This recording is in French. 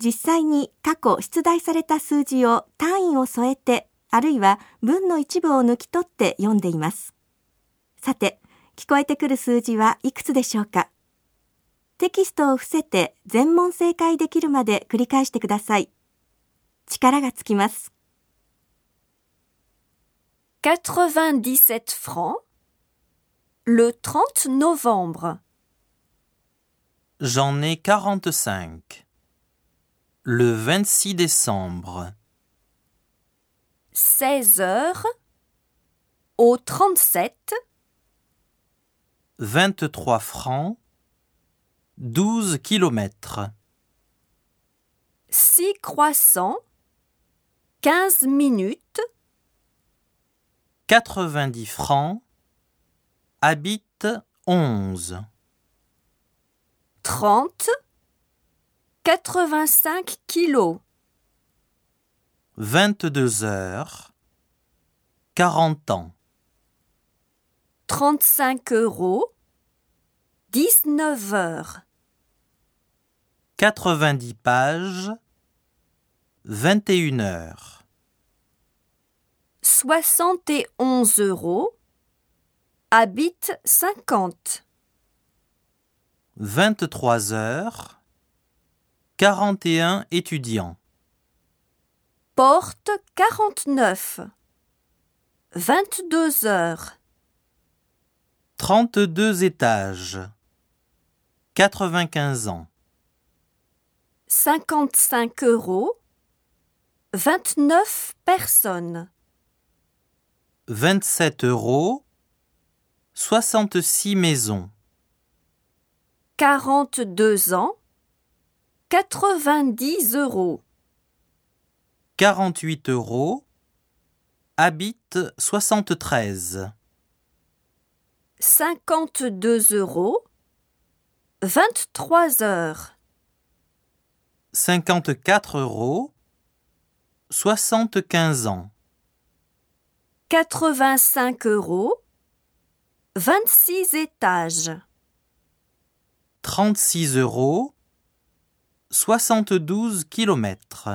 実際に過去出題された数字を単位を添えて、あるいは文の一部を抜き取って読んでいます。さて、聞こえてくる数字はいくつでしょうか？テキストを伏せて全問正解できるまで繰り返してください。力がつきます。97 francs le 30 novembre. J'en ai 45. Le 26 décembre. 16 heures au 37 23 francs. 12 kilomètres. 6 croissants 15 minutes 90 francs. Habite 11. 30 85 kilos 22 heures. 40 ans. 35 euros 19 heures 90 pages. 21 heures. 71 euros habite 50 23 heures. 41 étudiants. porte 49 22 heures 32 étages. 95 ans. 55 euros 29 personnes 27 euros. 66 maisons. 42 ans 90 euros 48 euros. Habite 73. 52 euros 23 heures 54 euros. 75 ans. 85 euros 26 étages 36 euros. 72 kilomètres.